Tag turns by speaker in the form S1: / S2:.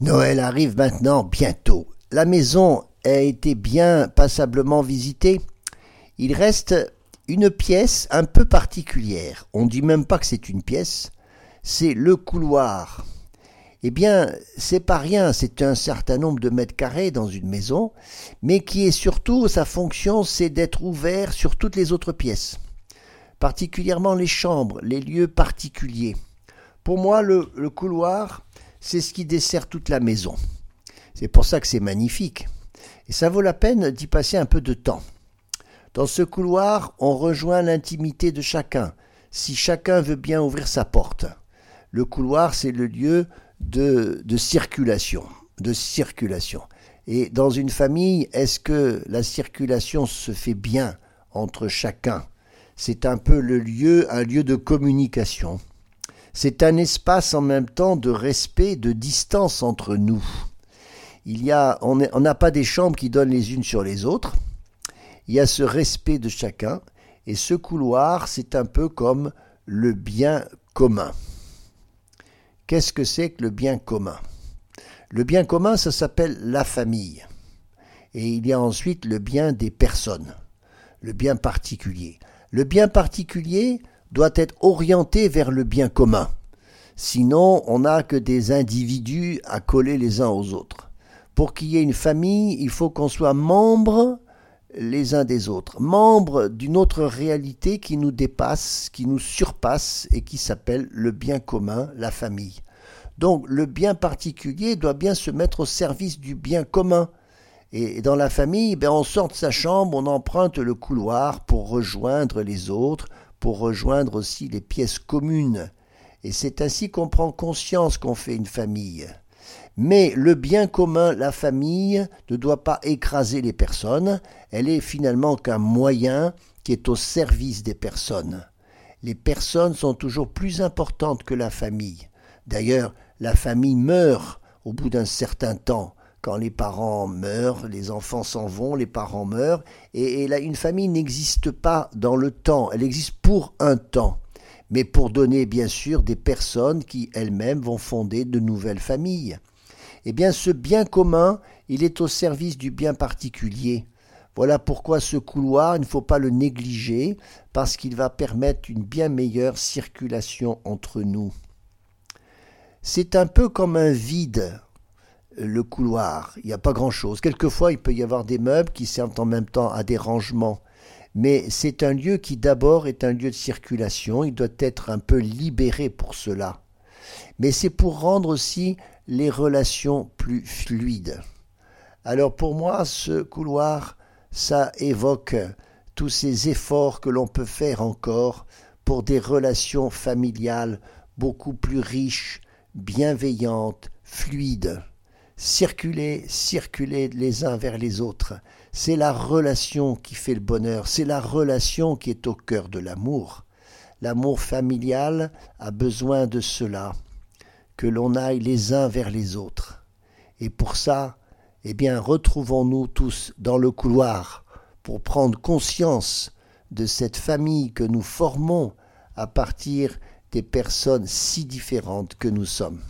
S1: Noël arrive maintenant bientôt. La maison a été bien passablement visitée. Il reste une pièce un peu particulière. On ne dit même pas que c'est une pièce, c'est le couloir. Eh bien, c'est pas rien, c'est un certain nombre de mètres carrés dans une maison, mais qui est surtout, sa fonction, c'est d'être ouvert sur toutes les autres pièces, particulièrement les chambres, les lieux particuliers. Pour moi, le, le couloir, c'est ce qui dessert toute la maison. C'est pour ça que c'est magnifique. Et ça vaut la peine d'y passer un peu de temps. Dans ce couloir, on rejoint l'intimité de chacun, si chacun veut bien ouvrir sa porte. Le couloir, c'est le lieu de, circulation, de circulation. Et dans une famille, est-ce que la circulation se fait bien entre chacun? C'est un peu le lieu, un lieu de communication. C'est un espace en même temps de respect, de distance entre nous. Il y a, on n'a pas des chambres qui donnent les unes sur les autres. Il y a ce respect de chacun. Et ce couloir, c'est un peu comme le bien commun. Qu'est-ce que c'est que le bien commun? Le bien commun, ça s'appelle la famille. Et il y a ensuite le bien des personnes, le bien particulier. Le bien particulier, doit être orienté vers le bien commun. Sinon, on n'a que des individus à coller les uns aux autres. Pour qu'il y ait une famille, il faut qu'on soit membres les uns des autres, membres d'une autre réalité qui nous dépasse, qui nous surpasse et qui s'appelle le bien commun, la famille. Donc le bien particulier doit bien se mettre au service du bien commun. Et dans la famille, ben, on sort de sa chambre, on emprunte le couloir pour rejoindre les autres, pour rejoindre aussi les pièces communes. Et c'est ainsi qu'on prend conscience qu'on fait une famille. Mais le bien commun, la famille, ne doit pas écraser les personnes, elle est finalement qu'un moyen qui est au service des personnes. Les personnes sont toujours plus importantes que la famille. D'ailleurs, la famille meurt au bout d'un certain temps, quand les parents meurent, les enfants s'en vont, les parents meurent, et, une famille n'existe pas dans le temps, elle existe pour un temps, mais pour donner bien sûr des personnes qui elles-mêmes vont fonder de nouvelles familles. Eh bien ce bien commun, il est au service du bien particulier. Voilà pourquoi ce couloir, il ne faut pas le négliger, parce qu'il va permettre une bien meilleure circulation entre nous. C'est un peu comme un vide le couloir. Il n'y a pas grand-chose. Quelquefois, il peut y avoir des meubles qui servent en même temps à des rangements. Mais c'est un lieu qui d'abord est un lieu de circulation. Il doit être un peu libéré pour cela. Mais c'est pour rendre aussi les relations plus fluides. Alors pour moi, ce couloir, ça évoque tous ces efforts que l'on peut faire encore pour des relations familiales beaucoup plus riches, bienveillantes, fluides circuler, circuler les uns vers les autres. C'est la relation qui fait le bonheur, c'est la relation qui est au cœur de l'amour. L'amour familial a besoin de cela, que l'on aille les uns vers les autres. Et pour ça, eh bien, retrouvons-nous tous dans le couloir pour prendre conscience de cette famille que nous formons à partir des personnes si différentes que nous sommes.